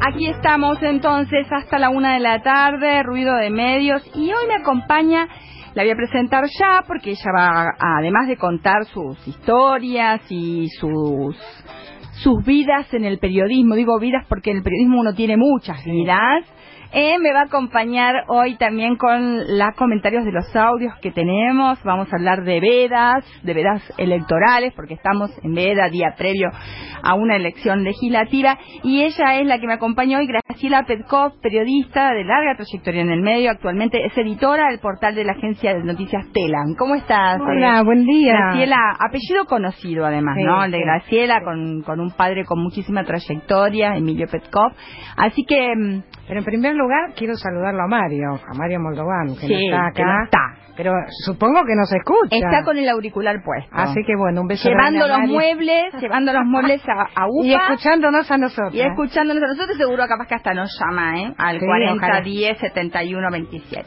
aquí estamos entonces hasta la una de la tarde, ruido de medios, y hoy me acompaña, la voy a presentar ya porque ella va, además de contar sus historias y sus sus vidas en el periodismo, digo vidas porque en el periodismo uno tiene muchas vidas, eh, me va a acompañar hoy también con los comentarios de los audios que tenemos. Vamos a hablar de vedas, de vedas electorales, porque estamos en veda, día previo a una elección legislativa. Y ella es la que me acompaña hoy, Graciela Petkov, periodista de larga trayectoria en el medio. Actualmente es editora del portal de la agencia de noticias Telan. ¿Cómo estás? Hola, buen día. Graciela, apellido conocido además, ¿no? El de Graciela, con, con un padre con muchísima trayectoria, Emilio Petkov. Así que mm, pero en primer lugar quiero saludarlo a Mario, a Mario Moldován, que Sí, no está que acá. no está. Pero supongo que nos escucha. está con el auricular puesto. Así que bueno, un beso llevando los Mario. muebles, llevando los muebles a, a UPA. Y escuchándonos a nosotros. Y escuchándonos a nosotros, seguro capaz que hasta nos llama, ¿eh? Al Sí, 40 ojalá. 10 71 27.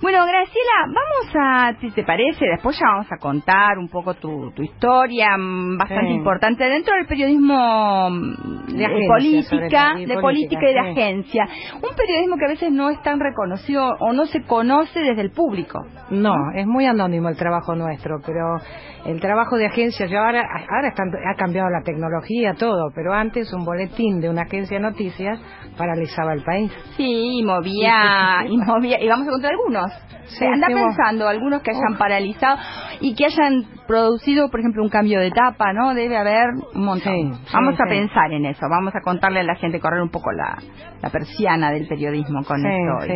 Bueno, Graciela, vamos a, si te parece, después ya vamos a contar un poco tu, tu historia, mm, bastante Sí. importante dentro del periodismo mm, De de, agencia, política, de política, política y de sí. agencia. Un periodismo que a veces no es tan reconocido o no se conoce desde el público. No, es muy anónimo el trabajo nuestro, pero el trabajo de agencia, yo ahora, ahora están- ha cambiado la tecnología, todo, pero antes un boletín de una agencia de noticias paralizaba el país. Sí, y movía, y movía, y vamos a contar algunos. Sí, Anda pensando, algunos que hayan paralizado y que hayan producido, por ejemplo, un cambio de etapa, ¿no? Debe haber un montón. Sí, sí, vamos a pensar en eso, vamos a contarle a la gente, correr un poco la, la persiana del periodismo con esto.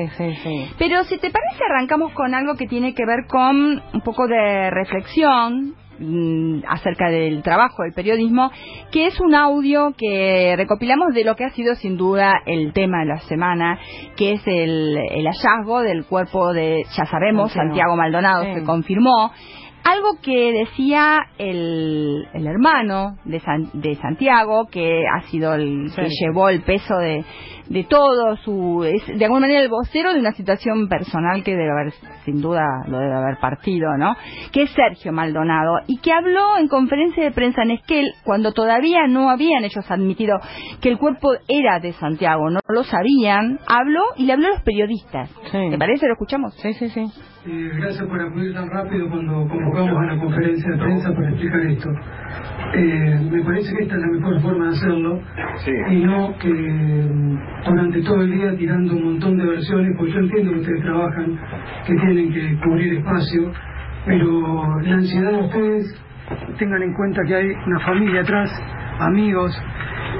Pero si te parece, arrancamos con algo que tiene que ver con un poco de reflexión mm, acerca del trabajo del periodismo, que es un audio que recopilamos de lo que ha sido sin duda el tema de la semana, que es el, el hallazgo del cuerpo de, ya sabemos, Santiago. Santiago Maldonado, Sí. se confirmó. Algo que decía el, el hermano de, San- de Santiago, que ha sido el que llevó el peso de, de todo, su, es de alguna manera el vocero de una situación personal que debe haber, sin duda, lo debe haber partido, ¿no? Que es Sergio Maldonado, y que habló en conferencia de prensa en Esquel, cuando todavía no habían ellos admitido que el cuerpo era de Santiago, no lo sabían, habló y le habló a los periodistas. Sí. ¿Te parece? ¿Lo escuchamos? Sí, sí, sí. Eh, gracias por acudir tan rápido cuando convocamos a la conferencia de prensa para explicar esto. Eh, me parece que esta es la mejor forma de hacerlo Sí. y no que durante todo el día tirando un montón de versiones, porque yo entiendo que ustedes trabajan, que tienen que cubrir espacio, pero la ansiedad de ustedes tengan en cuenta que hay una familia atrás, amigos,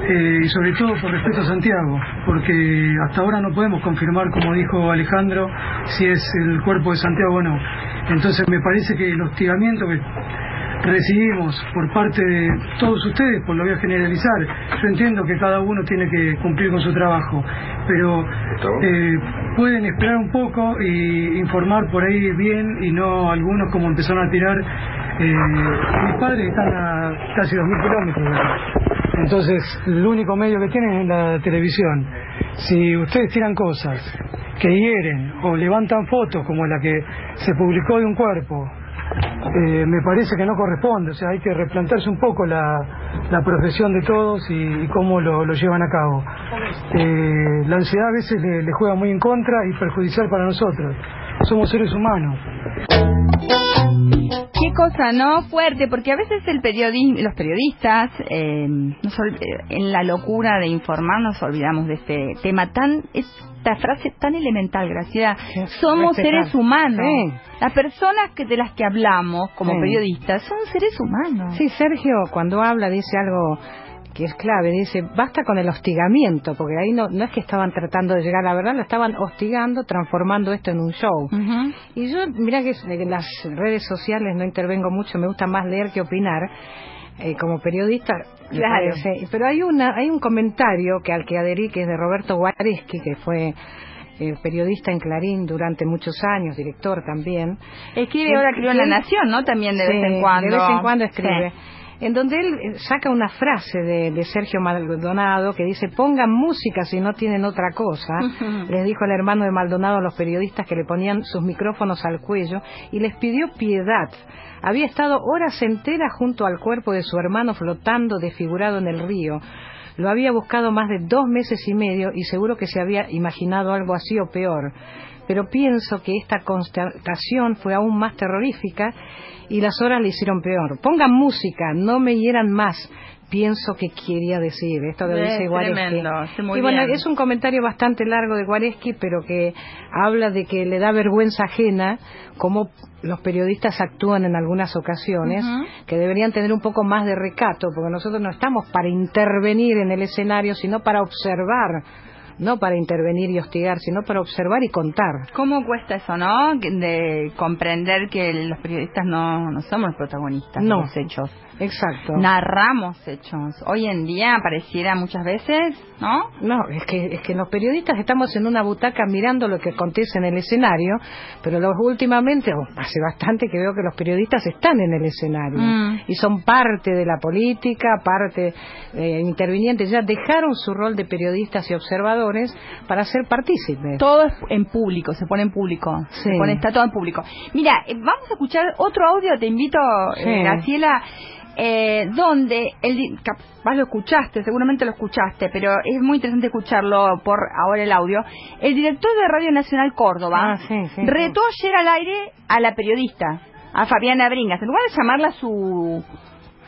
eh, y sobre todo por respeto a Santiago, porque hasta ahora no podemos confirmar, como dijo Alejandro, si es el cuerpo de Santiago o no. Entonces me parece que el hostigamiento que recibimos por parte de todos ustedes, pues lo voy a generalizar, yo entiendo que cada uno tiene que cumplir con su trabajo, pero eh, pueden esperar un poco y informar por ahí bien y no algunos como empezaron a tirar. Eh, mis padres están a casi 2.000 kilómetros. Entonces, el único medio que tienen es la televisión. Si ustedes tiran cosas que hieren o levantan fotos como la que se publicó de un cuerpo, eh, me parece que no corresponde. O sea, hay que replantearse un poco la, la profesión de todos y, y cómo lo, lo llevan a cabo. Eh, la ansiedad a veces le, juega muy en contra y perjudicial para nosotros. Somos seres humanos. Qué cosa, ¿no? Fuerte, porque a veces el periodismo, los periodistas, eh, eh, en la locura de informar, nos olvidamos de este tema tan, esta frase tan elemental, Graciela. Somos respetar. seres humanos. Sí. Las personas que de las que hablamos como Sí. periodistas son seres humanos. Sí, Sergio, cuando habla, dice algo que es clave, dice, basta con el hostigamiento, porque ahí no, no es que estaban tratando de llegar a la verdad, lo estaban hostigando, transformando esto en un show. Y yo, mira que en las redes sociales no intervengo mucho, me gusta más leer que opinar. Eh, como periodista, Claro. parece. pero hay una hay un comentario que al que adherí que es de Roberto Guareschi que fue eh, periodista en Clarín durante muchos años, director también. Escribe ahora creo en La Nación, ¿no? También de Sí, vez en cuando. De vez en cuando escribe. Sí. En donde él eh, saca una frase de, de Sergio Maldonado que dice, pongan música si no tienen otra cosa. Les dijo el hermano de Maldonado a los periodistas que le ponían sus micrófonos al cuello y les pidió piedad. Había estado horas enteras junto al cuerpo de su hermano flotando desfigurado en el río. lo había buscado más de dos meses y medio y seguro que se había imaginado algo así o peor. Pero pienso que esta constatación fue aún más terrorífica y las horas le hicieron peor. Pongan música, no me hieran más pienso que quería decir. Esto lo dice Guareschi. y bueno, es un comentario bastante largo de Guareschi, pero que habla de que le da vergüenza ajena cómo los periodistas actúan en algunas ocasiones, que deberían tener un poco más de recato, porque nosotros no estamos para intervenir en el escenario, sino para observar no para intervenir y hostigar, sino para observar y contar. ¿Cómo cuesta eso, no? De comprender que los periodistas no, no somos los protagonistas no. de los hechos. Exacto. Narramos hechos. Hoy en día pareciera muchas veces, ¿no? No, es que, es que los periodistas estamos en una butaca mirando lo que acontece en el escenario, pero los, últimamente, hace bastante que veo que los periodistas están en el escenario mm. y son parte de la política, parte eh, intervinientes, ya dejaron su rol de periodistas y observadores para ser partícipes. Todo es en público, se pone en público, se pone, está todo en público. Mira, eh, vamos a escuchar otro audio, te invito, eh, Graciela eh, donde el capaz lo escuchaste, seguramente lo escuchaste, pero es muy interesante escucharlo por ahora el audio. El director de Radio Nacional Córdoba ah, retó ayer al aire a la periodista, a Fabiana Bringas, en lugar de llamarla a su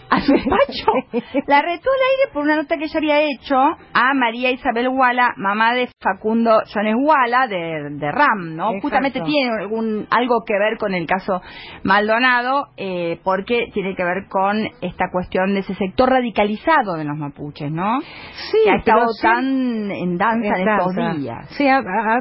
a su despacho. La retó al aire por una nota que ella había hecho a María Isabel Walla, mamá de Facundo Jones Walla, de, RAM, ¿no? Justamente tiene algún, algo que ver con el caso Maldonado, eh, porque tiene que ver con esta cuestión de ese sector radicalizado de los mapuches, ¿no? Sí, que ha estado tan en danza en, estos días. Sí,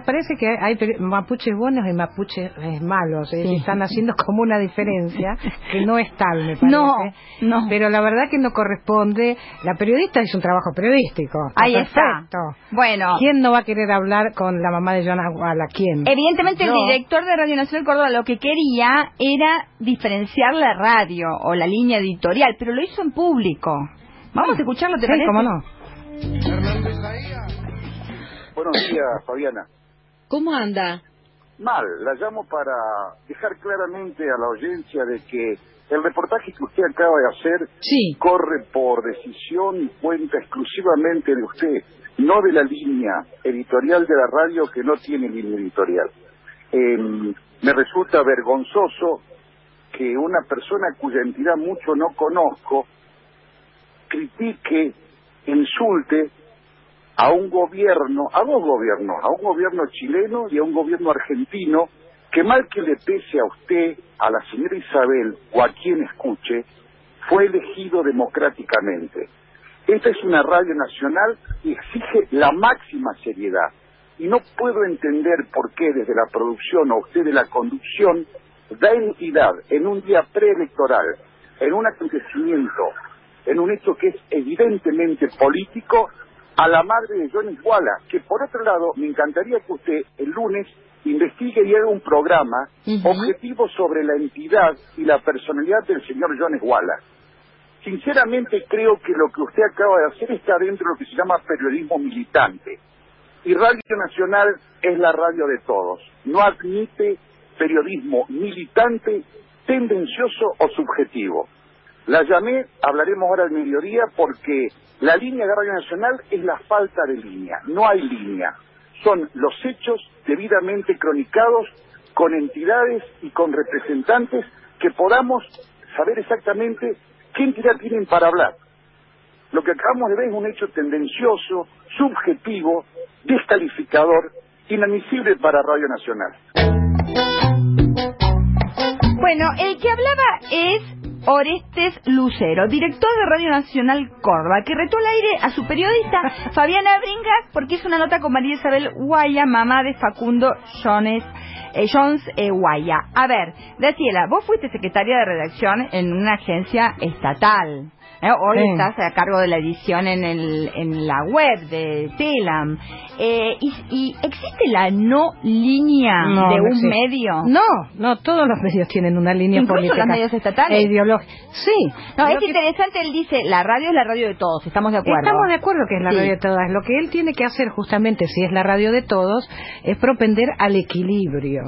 parece que hay mapuches buenos y mapuches eh, malos, eh, están haciendo como una diferencia que no es tal, me parece. No, no pero la verdad que no corresponde. La periodista es un trabajo periodístico. Ahí está. Bueno. ¿Quién no va a querer hablar con la mamá de Joana Guala? ¿Quién? Evidentemente el director de Radio Nacional Córdoba lo que quería era diferenciar la radio o la línea editorial, pero lo hizo en público. Vamos a escucharlo, ¿te sí, cómo no. Buenos días, Fabiana. ¿Cómo anda? Mal, la llamo para dejar claramente a la audiencia de que el reportaje que usted acaba de hacer corre por decisión y cuenta exclusivamente de usted, no de la línea editorial de la radio que no tiene línea editorial. Em, me resulta vergonzoso que una persona cuya entidad mucho no conozco critique, insulte a un gobierno, a dos gobiernos, a un gobierno chileno y a un gobierno argentino que mal que le pese a usted, a la señora Isabel o a quien escuche, fue elegido democráticamente. Esta es una radio nacional y exige la máxima seriedad. Y no puedo entender por qué desde la producción o usted de la conducción da entidad en un día preelectoral, en un acontecimiento, en un hecho que es evidentemente político, a la madre de Johnny Walla, que por otro lado me encantaría que usted el lunes investigue y haga un programa objetivo sobre la entidad y la personalidad del señor Jones Wallace. Sinceramente creo que lo que usted acaba de hacer está dentro de lo que se llama periodismo militante. Y Radio Nacional es la radio de todos. No admite periodismo militante, tendencioso o subjetivo. La llamé, hablaremos ahora al mediodía, porque la línea de Radio Nacional es la falta de línea. No hay línea son los hechos debidamente cronicados con entidades y con representantes que podamos saber exactamente qué entidad tienen para hablar. Lo que acabamos de ver es un hecho tendencioso, subjetivo, descalificador, inadmisible para Radio Nacional. Bueno, el que hablaba es Orestes Lucero, director de Radio Nacional Córdoba, que retó al aire a su periodista Fabiana Bringas porque es una nota con María Isabel Guaya, mamá de Facundo Jones, eh, Jones eh, Guaya. A ver, Graciela, vos fuiste secretaria de redacción en una agencia estatal. ¿Eh? Hoy estás a cargo de la edición en, el, en la web de Telam. Eh, y, existe la no línea de un medio? No, no, todos los medios tienen una línea Incluso política. los medios estatales. E ideológica. Sí. No, es interesante, él dice, la radio es la radio de todos, estamos de acuerdo. Estamos de acuerdo que es la radio de todas. Lo que él tiene que hacer justamente, si es la radio de todos, es propender al equilibrio.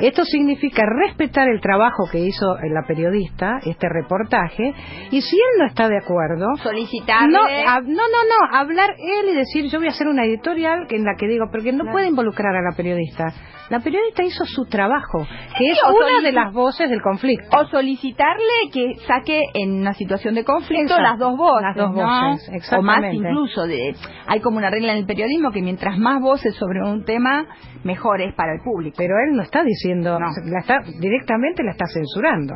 Esto significa respetar el trabajo que hizo la periodista, este reportaje, y si él no está de de acuerdo, solicitarle. no, a- no, no, no, hablar él y decir yo voy a hacer una editorial en la que digo, porque no puede involucrar a la periodista. La periodista hizo su trabajo, que es una de las voces del conflicto. o solicitarle que saque en una situación de conflicto Exacto, las dos voces, las dos ¿no? voces, o más incluso de hay como una regla en el periodismo que mientras más voces sobre un tema mejor es para el público. Pero él no está diciendo, No. la está, directamente la está censurando.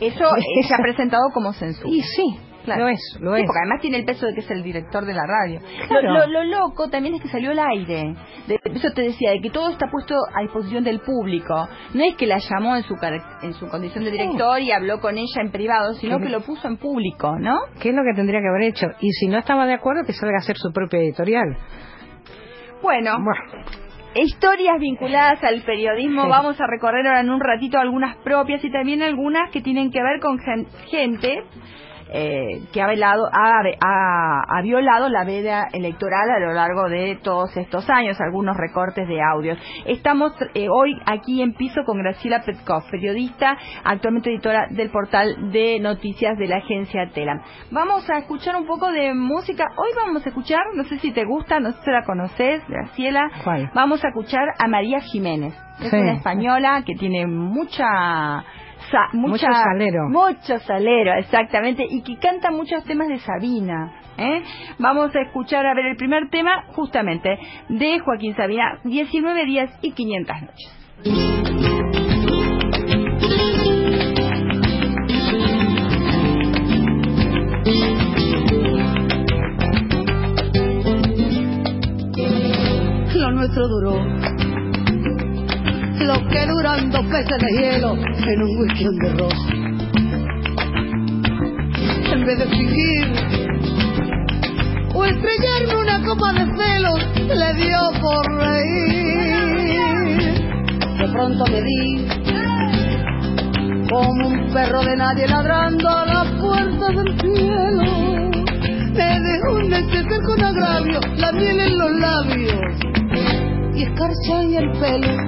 Eso eh, se ha presentado como censura. Y sí, Claro. lo es, lo Sí, es. porque además tiene el peso de que es el director de la radio. Claro. Lo, lo- lo loco también es que salió al aire. De, eso te decía, de que todo está puesto a disposición del público. No es que la llamó en su, en su condición de director y habló con ella en privado, sino que lo puso en público, ¿no? ¿Qué es lo que tendría que haber hecho? Y si no estaba de acuerdo, que salga a hacer su propia editorial. Bueno, Bueno, historias vinculadas al periodismo. Vamos a recorrer ahora en un ratito algunas propias y también algunas que tienen que ver con gen- gente eh, que ha, velado, ha, ha- ha violado la veda electoral a lo largo de todos estos años, algunos recortes de audios. Estamos eh, hoy aquí en piso con Graciela Petkov, periodista, actualmente editora del portal de noticias de la agencia Telam. Vamos a escuchar un poco de música. Hoy vamos a escuchar, no sé si te gusta, no sé si la conoces, Graciela. ¿Cuál? Vamos a escuchar a María Jiménez. Es Sí. una española que tiene mucha sa- mucha, Mucho salero. Mucho salero, exactamente, y que canta muchos temas de Sabina. ¿eh? Vamos a escuchar, a ver, el primer tema, justamente, de Joaquín Sabina, 19 días y 500 noches. lo nuestro duró. Lo que duran dos peces de hielo en un whisky the rosa. En vez de fingir o estrellarme una copa de celos, le dio por reír. De pronto me di como un perro de nadie ladrando a la puerta del cielo. Me dejó enloquecer con agravio, la miel en los labios y escarcha en el pelo.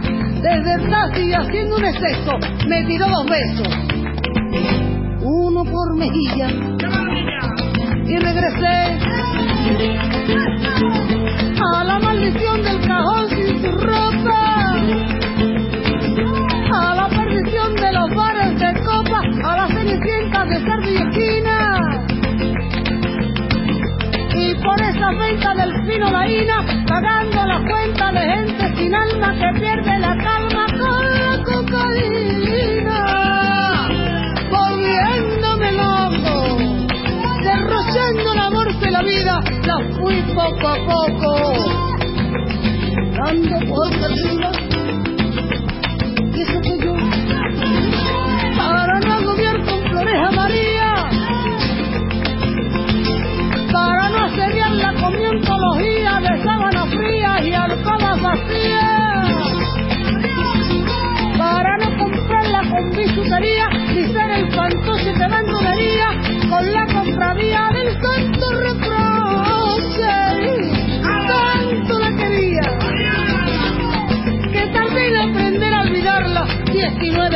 desde el taxi haciendo un exceso, me tiró dos besos, uno por mejilla, y regresé. A la maldición del cajón sin su ropa, a la perdición de los bares de copa, a las cenicientas de cerdo y esquina. Y por esa venta del fino laína, cuenta de gente sin alma que pierde la calma con la cocaína, volviéndome loco, derrochando el amor de la vida, la fui poco a poco, dando por perdida,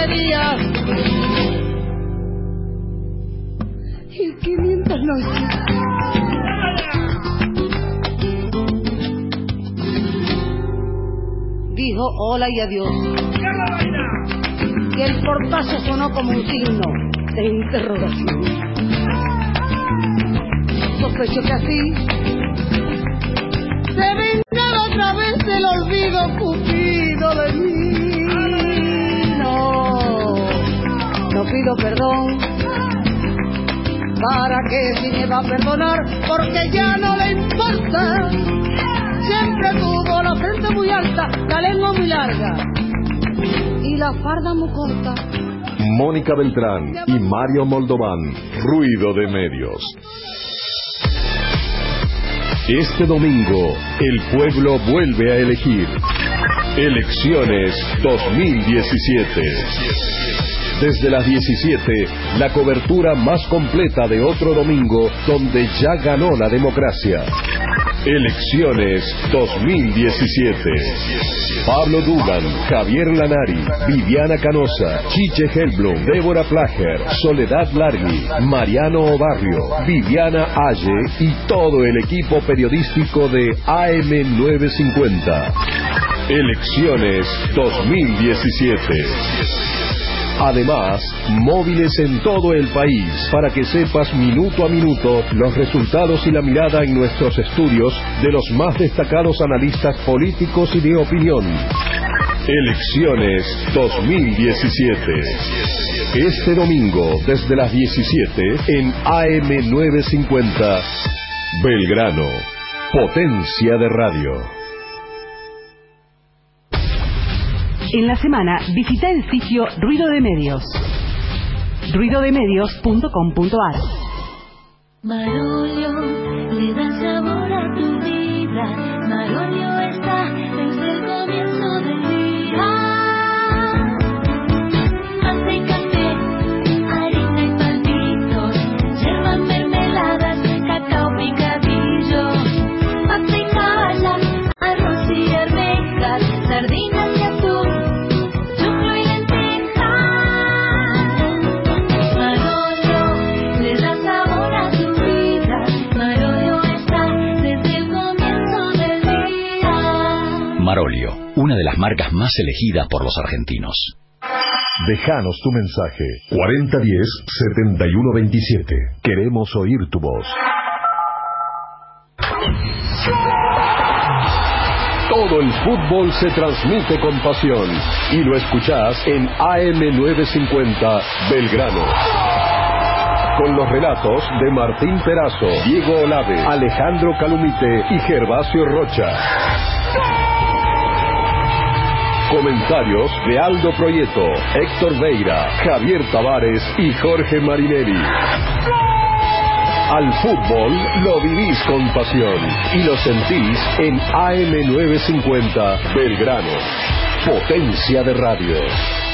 19 días y 500 noches. Dijo hola y adiós. Y el portazo sonó como un signo de interrogación. Sospecho que así se vengaba otra vez el olvido cupido de mí. Pido perdón. ¿Para que si me va a perdonar? Porque ya no le importa. Siempre tuvo la frente muy alta, la lengua muy larga y la farda muy corta. Mónica Beltrán y Mario Moldovan. Ruido de medios. Este domingo, el pueblo vuelve a elegir. Elecciones 2017. Desde las 17, la cobertura más completa de otro domingo donde ya ganó la democracia. Elecciones 2017. Pablo Dugan, Javier Lanari, Viviana Canosa, Chiche Helblum, Débora Plager, Soledad Largui, Mariano Obarrio, Viviana Aye y todo el equipo periodístico de AM950. Elecciones 2017. Además, móviles en todo el país para que sepas minuto a minuto los resultados y la mirada en nuestros estudios de los más destacados analistas políticos y de opinión. Elecciones 2017. Este domingo, desde las 17, en AM950, Belgrano, potencia de radio. En la semana visita el sitio Ruido de Medios. ruidodemedios.com.ar Marolio le da sabor a tu las marcas más elegidas por los argentinos. Déjanos tu mensaje 4010-7127. Queremos oír tu voz. Todo el fútbol se transmite con pasión y lo escuchás en AM950 Belgrano. Con los relatos de Martín Perazo, Diego Olave, Alejandro Calumite y Gervasio Rocha. Comentarios de Aldo Proyeto, Héctor Veira, Javier Tavares y Jorge Marinelli. Al fútbol lo vivís con pasión y lo sentís en AM950 Belgrano. Potencia de radio.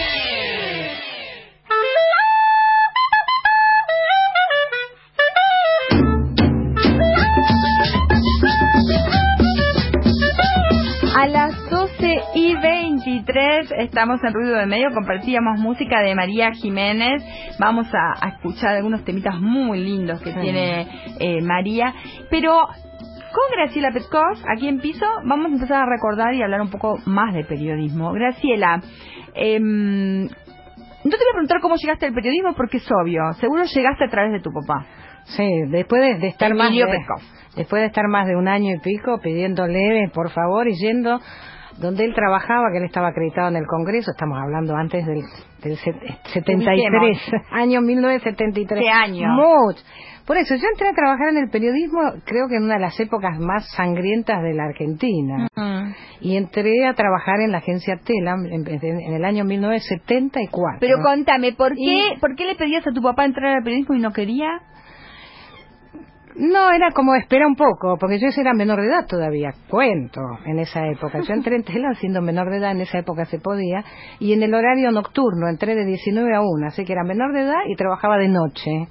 Estamos en Ruido de Medio, compartíamos música de María Jiménez, vamos a, a escuchar algunos temitas muy lindos que tiene eh, María, pero con Graciela Petkov, aquí en Piso, vamos a empezar a recordar y hablar un poco más de periodismo. Graciela, em, no te voy a preguntar cómo llegaste al periodismo porque es obvio, seguro llegaste a través de tu papá. Sí, después de, de estar más de, después de estar más de un año y pico pidiéndole por favor y yendo donde él trabajaba, que él estaba acreditado en el Congreso, estamos hablando antes del, del set- 73, año 1973. ¿Qué año? Mucho. Por eso, yo entré a trabajar en el periodismo, creo que en una de las épocas más sangrientas de la Argentina. Y entré a trabajar en la agencia Telam en el año 1974. Pero contame, ¿por qué, Y- ¿por qué le pedías a tu papá entrar al periodismo y no quería? No, era como espera un poco, porque yo era menor de edad todavía, cuento, en esa época. Yo entré en Telam siendo menor de edad, en esa época se podía, y en el horario nocturno entré de 19 a 1, así que era menor de edad y trabajaba de noche.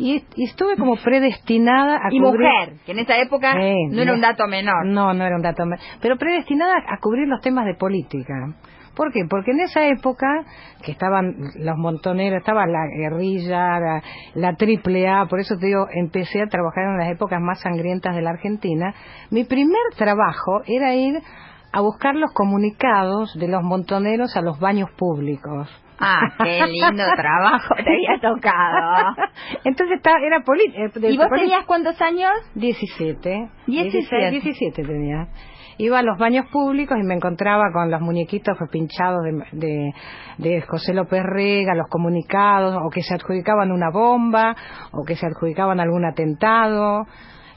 Y, y estuve como predestinada a Y cubrir... mujer, que en esa época Sí, no era no. un dato menor. No, no era un dato menor, pero predestinada a cubrir los temas de política. ¿Por qué? Porque en esa época que estaban los montoneros, estaba la guerrilla, la, la triple A, por eso te digo, empecé a trabajar en las épocas más sangrientas de la Argentina. Mi primer trabajo era ir a buscar los comunicados de los montoneros a los baños públicos. Ah, qué lindo trabajo te había tocado. Entonces estaba, era política. ¿Y vos tenías cuántos años? 17. 17. 17 tenía. Iba a los baños públicos y me encontraba con los muñequitos pinchados de, de, José López Rega, los comunicados, o que se adjudicaban una bomba, o que se adjudicaban algún atentado.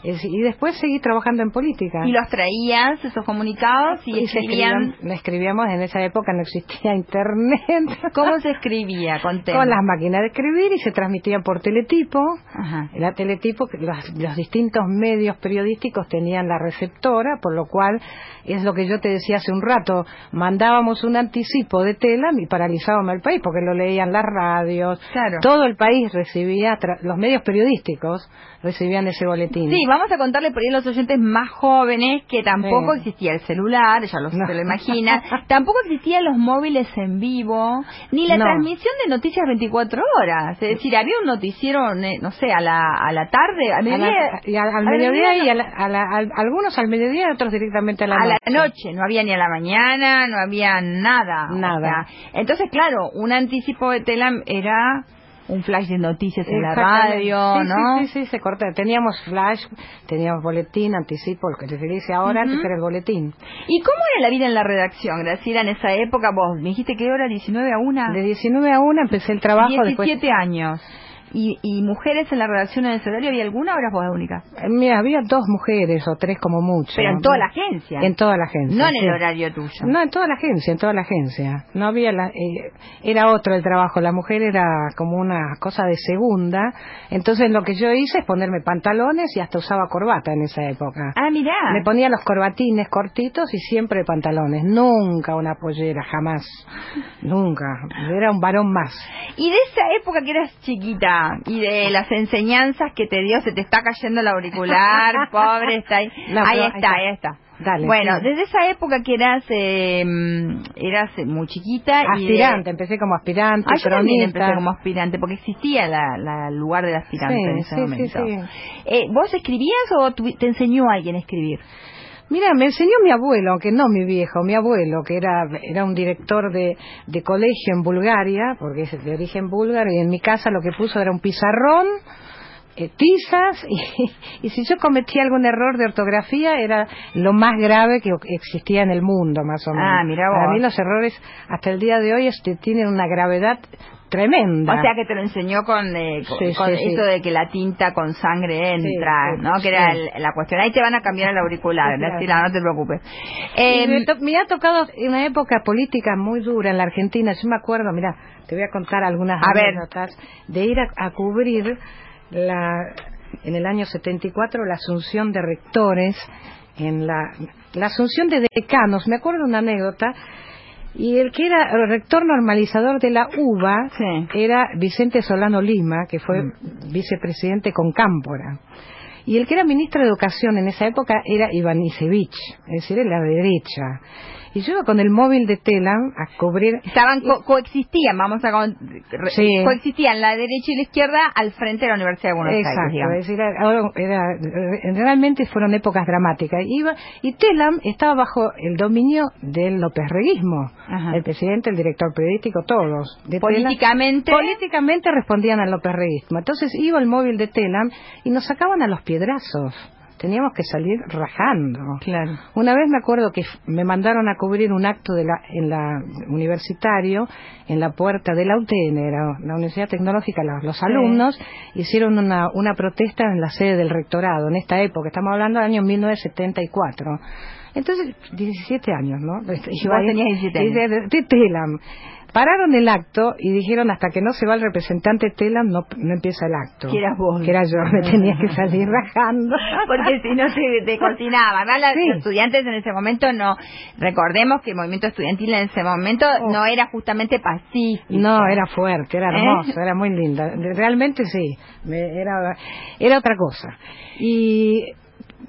Y después seguí trabajando en política. Y los traías, esos comunicados, y, Y escribían... escribían- escribíamos en esa época no existía internet ¿Cómo se escribía? Con las máquinas de escribir y se transmitía por teletipo Ajá. la teletipo que los, los distintos medios periodísticos tenían la receptora por lo cual es lo que yo te decía hace un rato mandábamos un anticipo de Telam y paralizábamos el país porque lo leían las radios Claro. todo el país recibía tra- los medios periodísticos recibían ese boletín Sí, vamos a contarle por ahí a los oyentes más jóvenes que tampoco Sí. existía el celular, ya lo, No. se lo imaginan, tampoco existían los móviles en vivo, ni la No. transmisión de noticias 24 horas. Es decir, había un noticiero, ne- no sé, a la, a la tarde, a A la- y al, al a mediodía y a la- a la- al- algunos al mediodía y otros directamente a la a noche. la noche, no había ni a la mañana, no había nada. o Nada. sea, entonces, claro, un anticipo de Telam era un flash de noticias en la radio, Sí, ¿no? Sí, sí, sí, se corta. Teníamos flash, teníamos boletín, anticipo, lo que se dice ahora, Ujú. antes era el boletín. ¿Y cómo era la vida en la redacción, Graciela, en esa época? Vos me dijiste que hora 19 a 1. De 19 a 1 empecé el trabajo. 17 después, años. ¿Y, ¿Y mujeres en la redacción en el horario había alguna o eras vos única? Eh, Mira, había dos mujeres o tres como mucho. Pero en toda la agencia. En toda la agencia. no en sí. el horario tuyo. No, en toda la agencia, en toda la agencia. No había la, eh, era otro el trabajo. La mujer era como una cosa de segunda. Entonces lo que yo hice es ponerme pantalones y hasta usaba corbata en esa época. Ah, mirá. Me ponía los corbatines cortitos y siempre pantalones. Nunca una pollera, jamás. Nunca. Era un varón más. Y de esa época que eras chiquita y de las enseñanzas que te dio, se te está cayendo el auricular, pobre, está ahí. No, ahí está, ahí ahí está. Dale, bueno, sí. desde esa época que eras eh, mm, eras muy chiquita y de- Aspirante, empecé como aspirante, Ah, yo también empecé como aspirante, porque existía la, la- el lugar del aspirante Sí, en ese sí, momento. sí, sí. Eh, ¿Vos escribías o tu- te enseñó alguien a escribir? Mira, me enseñó mi abuelo, aunque no mi viejo, mi abuelo, que era, era un director de, de colegio en Bulgaria, porque es de origen búlgaro, y en mi casa lo que puso era un pizarrón, eh, tizas, y, y si yo cometía algún error de ortografía era lo más grave que existía en el mundo, más o menos. Ah, mira vos. Para mí los errores hasta el día de hoy este, tienen una gravedad tremenda. O sea que te lo enseñó con, eh, con, Sí, con sí, sí. eso de que la tinta con sangre entra, ¿no? Que era el- la cuestión. Ahí te van a cambiar el auricular, claro. No te preocupes. Eh, me, to- me ha tocado una época política muy dura en la Argentina. Yo me acuerdo, mira, te voy a contar algunas A ver. anécdotas de ir a, a cubrir la, en el año 74 la asunción de rectores, en la, la asunción de decanos. Me acuerdo una anécdota. Y el que era el rector normalizador de la UBA Sí. era Vicente Solano Lima, que fue vicepresidente con Cámpora. Y el que era ministro de Educación en esa época era Iván Isevich, es decir, era la derecha. Y yo iba con el móvil de Telam a cubrir... estaban co- coexistían, vamos a Sí. coexistían la derecha y la izquierda al frente de la Universidad de Buenos Exacto, Aires, decir, era- era- realmente fueron épocas dramáticas. Iba, y Telam estaba bajo el dominio del López-Reguismo, Ajá. el presidente, el director periodístico, todos. De Telam. Políticamente, Políticamente respondían al López-Reguismo. Entonces iba el móvil de Telam y nos sacaban a los piedrazos. Teníamos que salir rajando. claro. Una vez me acuerdo que me mandaron a cubrir un acto de la, en la universitario, en la puerta de la UTN, era la Universidad Tecnológica, los, los alumnos hicieron una, una protesta en la sede del rectorado, en esta época, estamos hablando del año 1974. Entonces, 17 años, ¿no? Yo tenías 17 años. de, de- de Telam. Pararon el acto y dijeron hasta que no se va el representante Telam no, no empieza el acto. Que eras vos. Que era yo, me tenía que salir rajando. Porque si no. Además, la- Sí. los estudiantes en ese momento no. Recordemos que el movimiento estudiantil en ese momento Oh. no era justamente pacífico. No, era fuerte, era ¿Eh? hermoso, era muy linda. Realmente sí, me- era, era otra cosa. Y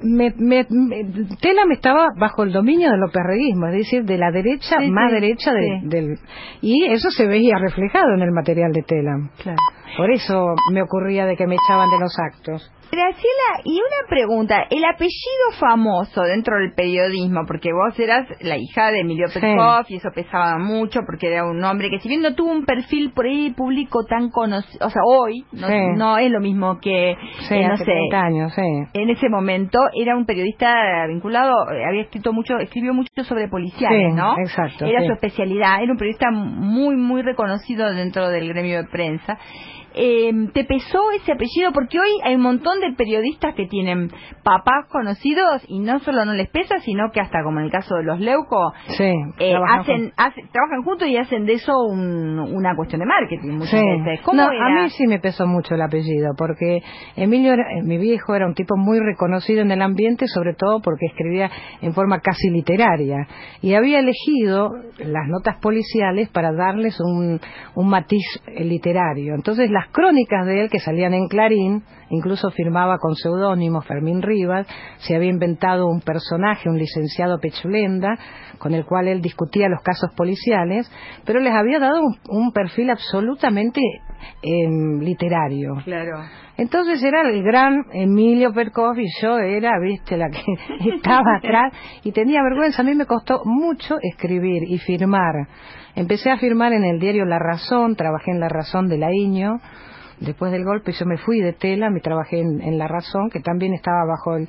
me, me, me- Telam estaba bajo el dominio del operreguismo, es decir, de la derecha Sí, más sí, derecha de- sí. del... Y eso se veía reflejado en el material de Telam. Claro. Por eso me ocurría de que me echaban de los actos. Graciela, y una pregunta, el apellido famoso dentro del periodismo, porque vos eras la hija de Emilio Sí. Petkov y eso pesaba mucho porque era un hombre que si bien no tuvo un perfil por ahí público tan conocido, o sea, hoy no, Sí. no es lo mismo que, Sí, eh, no hace sé, 30 años, en ese momento era un periodista vinculado, eh, había escrito mucho, escribió mucho sobre policiales, ¿no? exacto, Era su especialidad, era un periodista muy, muy reconocido dentro del gremio de prensa. Eh, ¿te pesó ese apellido? Porque hoy hay un montón de periodistas que tienen papás conocidos y no solo no les pesa, sino que hasta como en el caso de los Leuco, Sí, eh, trabajan hacen, hacen- trabajan juntos y hacen de eso un- una cuestión de marketing muchas Sí. veces. ¿Cómo No, era? a mí sí me pesó mucho el apellido, porque Emilio, era- eh, mi viejo, era un tipo muy reconocido en el ambiente, sobre todo porque escribía en forma casi literaria. Y había elegido las notas policiales para darles un, un matiz eh, literario. Entonces, las crónicas de él que salían en Clarín, incluso firmaba con seudónimo Fermín Rivas, se había inventado un personaje, un licenciado Pechulenda, con el cual él discutía los casos policiales, pero les había dado un, un perfil absolutamente em, literario. Claro. Entonces era el gran Emilio Perkov y yo era, viste, la que estaba atrás y tenía vergüenza. A mí me costó mucho escribir y firmar. Empecé a firmar en el diario La Razón, trabajé en La Razón de la Iño. Después del golpe yo me fui de tela, me trabajé en, en La Razón, que también estaba bajo el,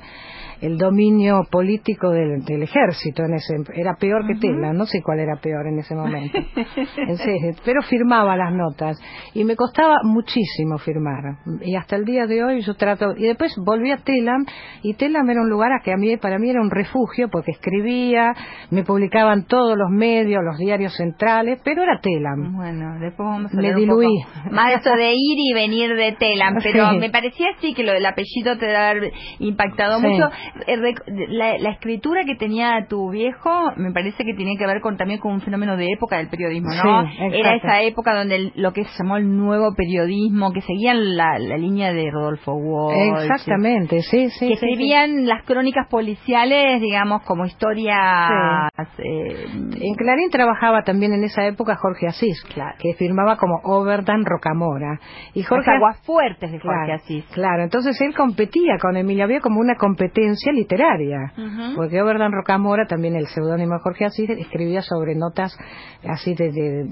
el dominio político del, del ejército. En ese, era peor que tela, no sé cuál era peor en ese momento. Pero firmaba las notas y me costaba muchísimo firmar. Y hasta el día de hoy yo trato. Y después volví a Telam y Telam era un lugar a que a mí, para mí era un refugio porque escribía, me publicaban todos los medios, los diarios centrales, pero era Telam. Bueno, después vamos a Me diluí. poco Más de eso de ir y venir de Telam, pero Sí. me parecía así que lo del apellido te haber impactado Sí. mucho. Eh, La, la escritura que tenía tu viejo me parece que tenía que ver con también con un fenómeno de época del periodismo, ¿no? Sí. Era esa época donde el- lo que se llamó el nuevo periodismo, que seguían la, la línea de Rodolfo Walsh. Exactamente, sí, sí. que escribían las crónicas policiales, digamos, como historias... eh, En Clarín trabajaba también en esa época Jorge Asís, que firmaba como Overdan Rocamora. Y Jorge Las aguas fuertes de Jorge Claro, Asís. Claro, entonces él competía con Emilio, había como una competencia literaria, porque Overdan Rocamora, también el seudónimo de Jorge Asís, escribía sobre notas así de, de,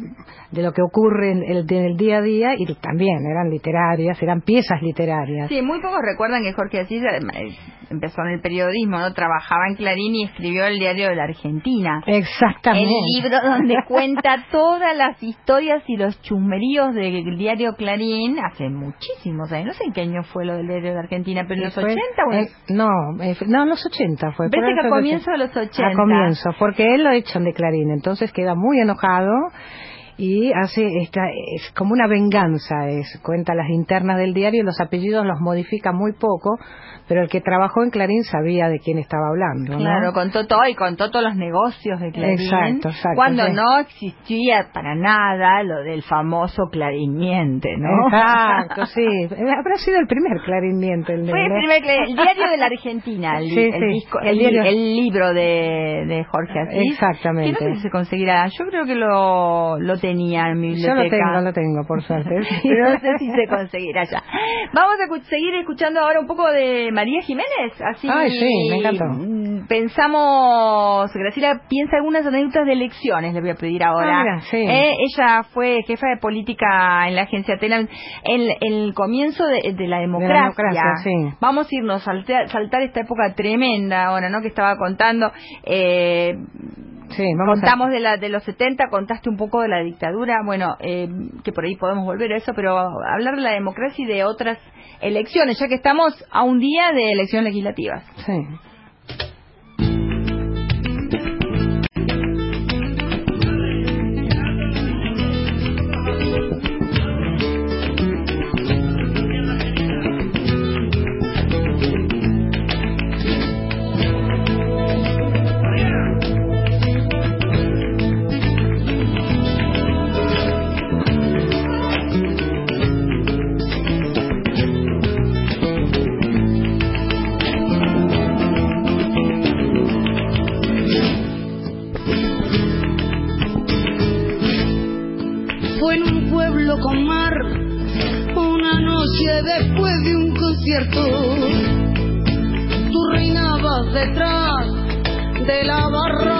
de lo que ocurre en el, en el día a día y también eran literarias, eran piezas literarias. Sí, muy pocos recuerdan que Jorge Asís eh, empezó en el periodismo, ¿no? Trabajaba en Clarín y escribió el diario de la Argentina. Exactamente. El libro donde cuenta todas las historias y los chusmeríos del diario Clarín hace muchísimos años. No sé en qué año fue lo del diario de Argentina, pero en los Fue- 80 o en- eh, no, eh, no, en los 80 fue. Ahí que a comienzo de los 80. A comienzo, porque él lo echan de Clarín, entonces queda muy enojado y hace esta es como una venganza es cuenta las internas del diario los apellidos los modifica muy poco pero el que trabajó en Clarín sabía de quién estaba hablando ¿no? Claro, contó todo y contó todos los negocios de Clarín. Exacto, exacto, Cuando sí. no existía para nada lo del famoso clariniente, ¿no? exacto sí habrá sido el primer clarimiento el Fue el, primer el diario de la Argentina, el, Sí, el sí, disco- el el, diario- el libro de, de Jorge Asís. Exactamente. Que no sé si se conseguirá. Yo creo que lo, lo tenía en mi yo biblioteca. lo tengo lo tengo por suerte no sé si se conseguirá ya. Vamos a seguir escuchando ahora un poco de María Jiménez. Así Ay, sí, me encantó. mm, Pensamos, Graciela piensa algunas anécdotas de elecciones, le voy a pedir ahora. Ah, mira, sí. Eh, ella fue jefa de política en la agencia Telam en el comienzo de, de la democracia. democracia, sí. Vamos a irnos, saltar, saltar esta época tremenda ahora, ¿no? Que estaba contando. Eh, sí vamos a- Contamos de, la, de los 70, contaste un poco de la dictadura, bueno, eh, que por ahí podemos volver a eso, pero hablar de la democracia y de otras elecciones, ya que estamos a un día de elecciones legislativas. sí concierto. Tú reinabas detrás de la barra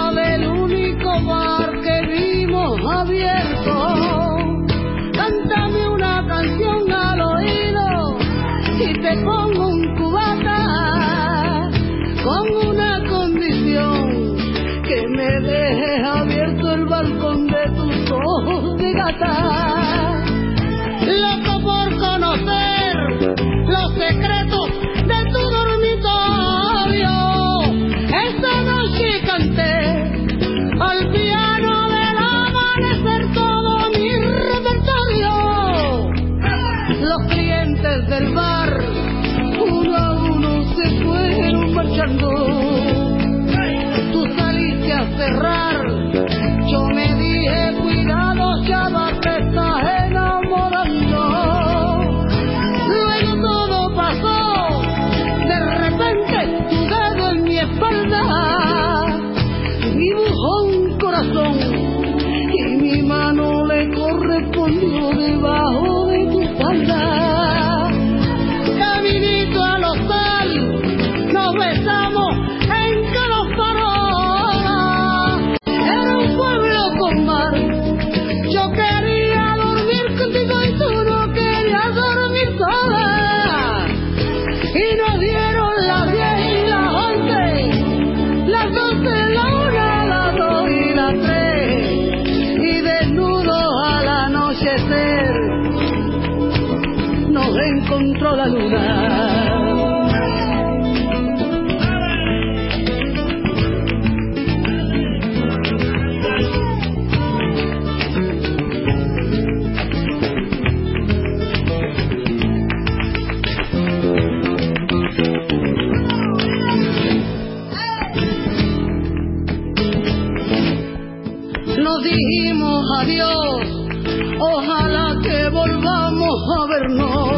la luna. Dijimos adiós, ojalá que volvamos a vernos.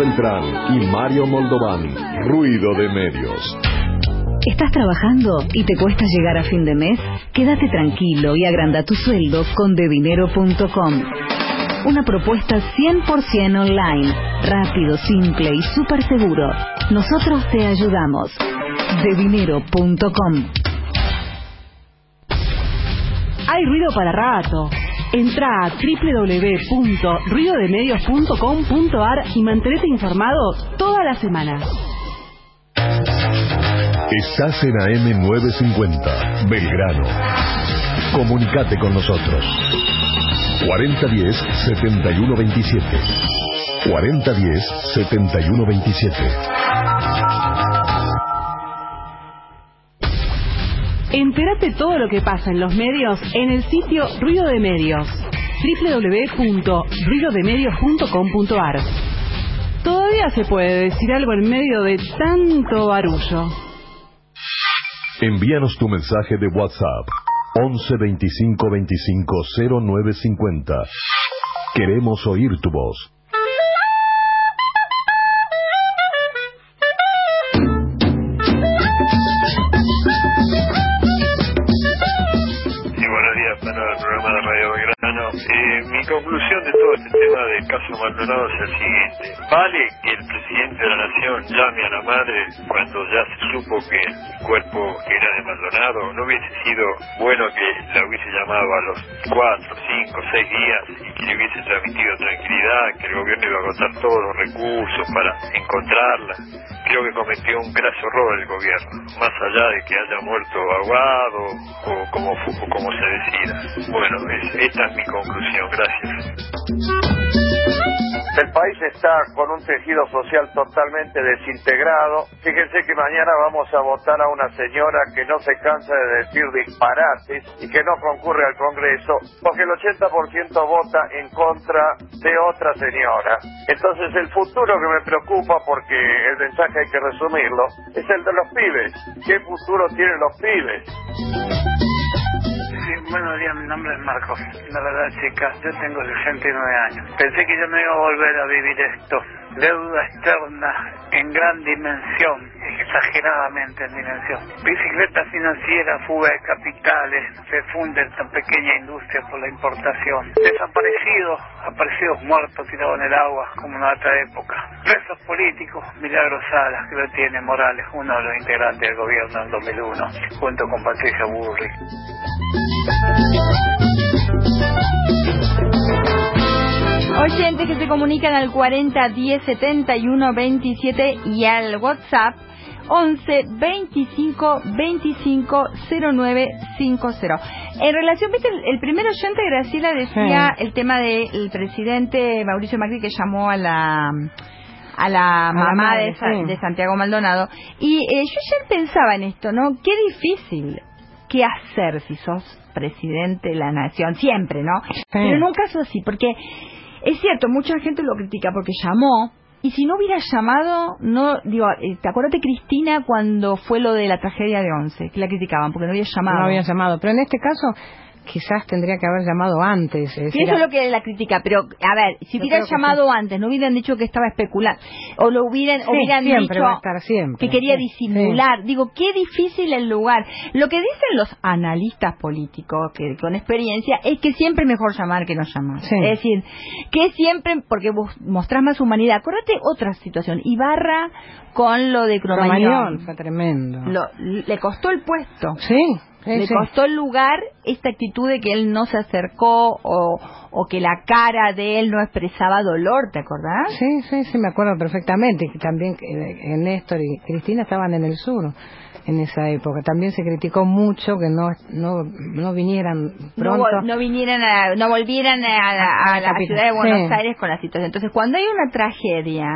Beltrán y Mario Moldován. Ruido de medios. ¿Estás trabajando y te cuesta llegar a fin de mes? Quédate tranquilo y agranda tu sueldo con dedinero.com. Una propuesta 100% online, rápido, simple y súper seguro. Nosotros te ayudamos. Dedinero.com. Hay ruido para rato. Entra a www.ruidodemedios.com.ar y mantenete informado toda la semana. Estás en AM950, Belgrano. Comunicate con nosotros. 4010-7127. 4010-7127. Entérate todo lo que pasa en los medios en el sitio Ruido de Medios www.ruidodemedios.com.ar Todavía se puede decir algo en medio de tanto barullo. Envíanos tu mensaje de WhatsApp 11 25 25 0950. Queremos oír tu voz. Maldonado es el siguiente. Vale que el presidente de la Nación llame a la madre cuando ya se supo que el cuerpo era de Maldonado. ¿No hubiese sido bueno que la hubiese llamado a los cuatro, cinco, seis días y que le hubiese transmitido tranquilidad, que el gobierno iba a agotar todos los recursos para encontrarla? Creo que cometió un graso error el gobierno, más allá de que haya muerto ahogado o como, o como se decida. Bueno, es- esta es mi conclusión. Gracias. El país está con un tejido social totalmente desintegrado. Fíjense que mañana vamos a votar a una señora que no se cansa de decir disparates y que no concurre al Congreso porque el 80% vota en contra de otra señora. Entonces el futuro que me preocupa porque el mensaje hay que resumirlo es el de los pibes. ¿Qué futuro tienen los pibes? Buenos días, mi nombre es Marcos. La verdad, chica, yo tengo 69 años. Pensé que yo no iba a volver a vivir esto. Deuda externa en gran dimensión. exageradamente en dimensión. Bicicleta financiera, fuga de capitales, se funde esta pequeña industria por la importación. Desaparecidos, aparecidos muertos tirados en el agua, como en otra época. Presos políticos, Milagros Salas, que lo tiene Morales, uno de los integrantes del gobierno en 2001, junto con Patricia Burri. Oyentes que se comunican al 40 10 71 27 y al WhatsApp 11 25 25 09 50. En relación, viste, el, el primer oyente, Graciela, decía el tema del presidente Mauricio Macri que llamó a la a la mamá madre, de, sí. de Santiago Maldonado. Y eh, yo ayer pensaba en esto, ¿no? Qué difícil qué hacer si sos presidente de la nación, siempre, ¿no? Pero en un caso así, porque es cierto, mucha gente lo critica porque llamó, y si no hubiera llamado, no, digo, eh, ¿te acuerdas de Cristina cuando fue lo de la tragedia de Once? Que la criticaban porque no había llamado. No había llamado. Pero en este caso, quizás tendría que haber llamado antes. es Sí, eso es lo que la critica, pero a ver, si Yo hubieran llamado antes, no hubieran dicho que estaba especulando, o lo hubieran, Sí, hubieran dicho va a estar siempre. que quería disimular. Digo, qué difícil el lugar. Lo que dicen los analistas políticos que con experiencia es que siempre es mejor llamar que no llamar. Es decir, que siempre, porque vos mostrás más humanidad. Acuérdate otra situación, Ibarra con lo de Cromañón. Cromañón fue tremendo. Lo- le costó el puesto. Sí, sí, Le costó el lugar esta actitud de que él no se acercó o, o que la cara de él no expresaba dolor, ¿te acordás? Sí, sí, sí, me acuerdo perfectamente. que También eh, Néstor y Cristina estaban en el sur en esa época. También se criticó mucho que no no, no vinieran No, pronto. no vinieran a- no volvieran a, la- a ciudad de Buenos Sí. Aires con la situación. Entonces, cuando hay una tragedia,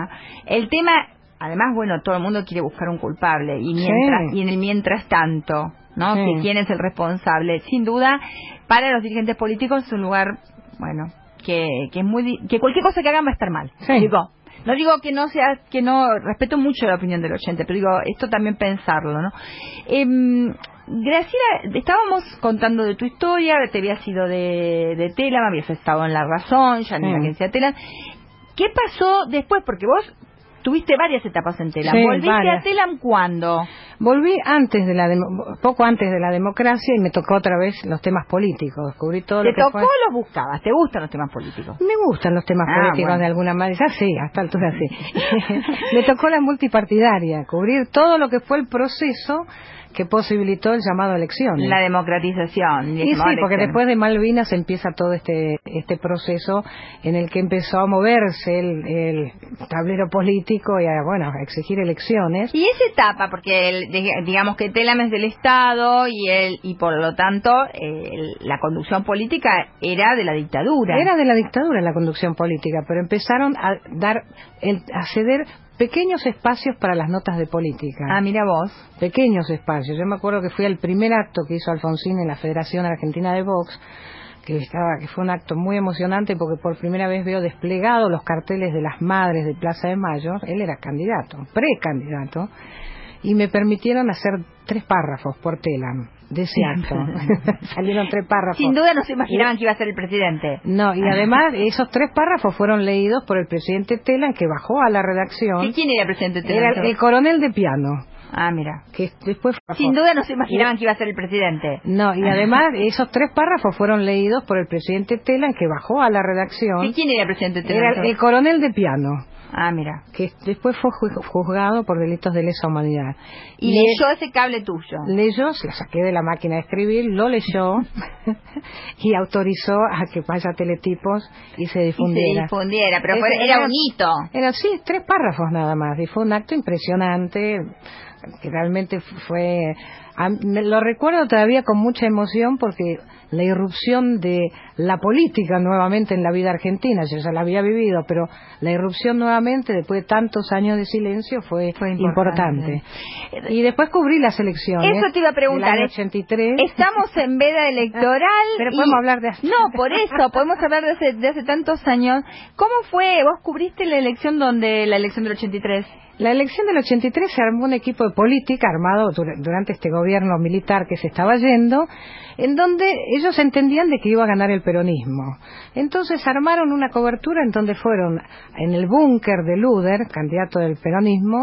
el tema, además, bueno, todo el mundo quiere buscar un culpable y mientras Sí. y en el mientras tanto, ¿no? Sí. Que quién es el responsable. Sin duda, para los dirigentes políticos es un lugar, bueno, que, que es muy que cualquier cosa que hagan va a estar mal. Digo, no digo que no sea, que no, respeto mucho la opinión del oyente, pero digo, esto también pensarlo, ¿no? Em, Graciela, estábamos contando de tu historia, te habías ido de, de Telam, habías estado en La Razón, ya en la Sí. agencia Telam. ¿Qué pasó después? Porque vos tuviste varias etapas en Telam. Sí, ¿Volviste varias. a Telam cuándo? Volví antes de la demo- poco antes de la democracia y me tocó otra vez los temas políticos. Descubrí todo ¿Te lo que tocó fue. o los buscabas? ¿Te gustan los temas políticos? Me gustan los temas Ah, políticos bueno. de alguna manera. Ya sí, hasta altura sí. Me tocó la multipartidaria, cubrir todo lo que fue el proceso que posibilitó el llamado a elecciones. La democratización. Y sí, porque después de Malvinas empieza todo este este proceso en el que empezó a moverse el, el tablero político y a, bueno, a exigir elecciones. Y esa etapa, porque el- digamos que Telam es del Estado y el, y por lo tanto el- la conducción política era de la dictadura. Era de la dictadura la conducción política, pero empezaron a dar, a ceder pequeños espacios para las notas de política. Ah, mira vos. Pequeños espacios. Yo me acuerdo que fui al primer acto que hizo Alfonsín en la Federación Argentina de Vox, que estaba, que fue un acto muy emocionante porque por primera vez veo desplegados los carteles de las madres de Plaza de Mayo. Él era candidato, precandidato, y me permitieron hacer tres párrafos por Telam de ese acto. Salieron tres párrafos. Sin duda no se imaginaban que iba a ser el presidente. No, y además esos tres párrafos fueron leídos por el presidente Telan que bajó a la redacción. ¿Y quién era el presidente de Era el, el coronel de piano. Ah, mira. Que después Sin duda no se imaginaban que iba a ser el presidente. No, y además esos tres párrafos fueron leídos por el presidente Telan que bajó a la redacción. ¿Y quién era el presidente de Era el coronel de piano. Ah, mira. Que después fue ju- juzgado por delitos de lesa humanidad. Y Le- leyó ese cable tuyo. leyó, se lo saqué de la máquina de escribir, lo leyó y autorizó a que vaya a teletipos y se Y se difundiera. difundiera, pero fue- era un hito. Era sí, tres párrafos nada más. Y fue un acto impresionante que realmente fue. a- me lo recuerdo todavía con mucha emoción porque la irrupción de la política nuevamente en la vida argentina, yo ya la había vivido, pero la irrupción nuevamente después de tantos años de silencio fue, importante. Y después cubrí las elecciones. Eso te iba a preguntar. del año es- 83. Estamos en veda electoral. Pero y- podemos hablar de No, por eso, podemos hablar de hace, de hace tantos años. ¿Cómo fue? ¿Vos cubriste la elección donde, la elección del 83? La elección del 83 se armó un equipo de política armado dur- durante este gobierno militar que se estaba yendo, en donde ellos entendían de que iba a ganar el peronismo. Entonces armaron una cobertura en donde fueron en el búnker de Luder, candidato del peronismo.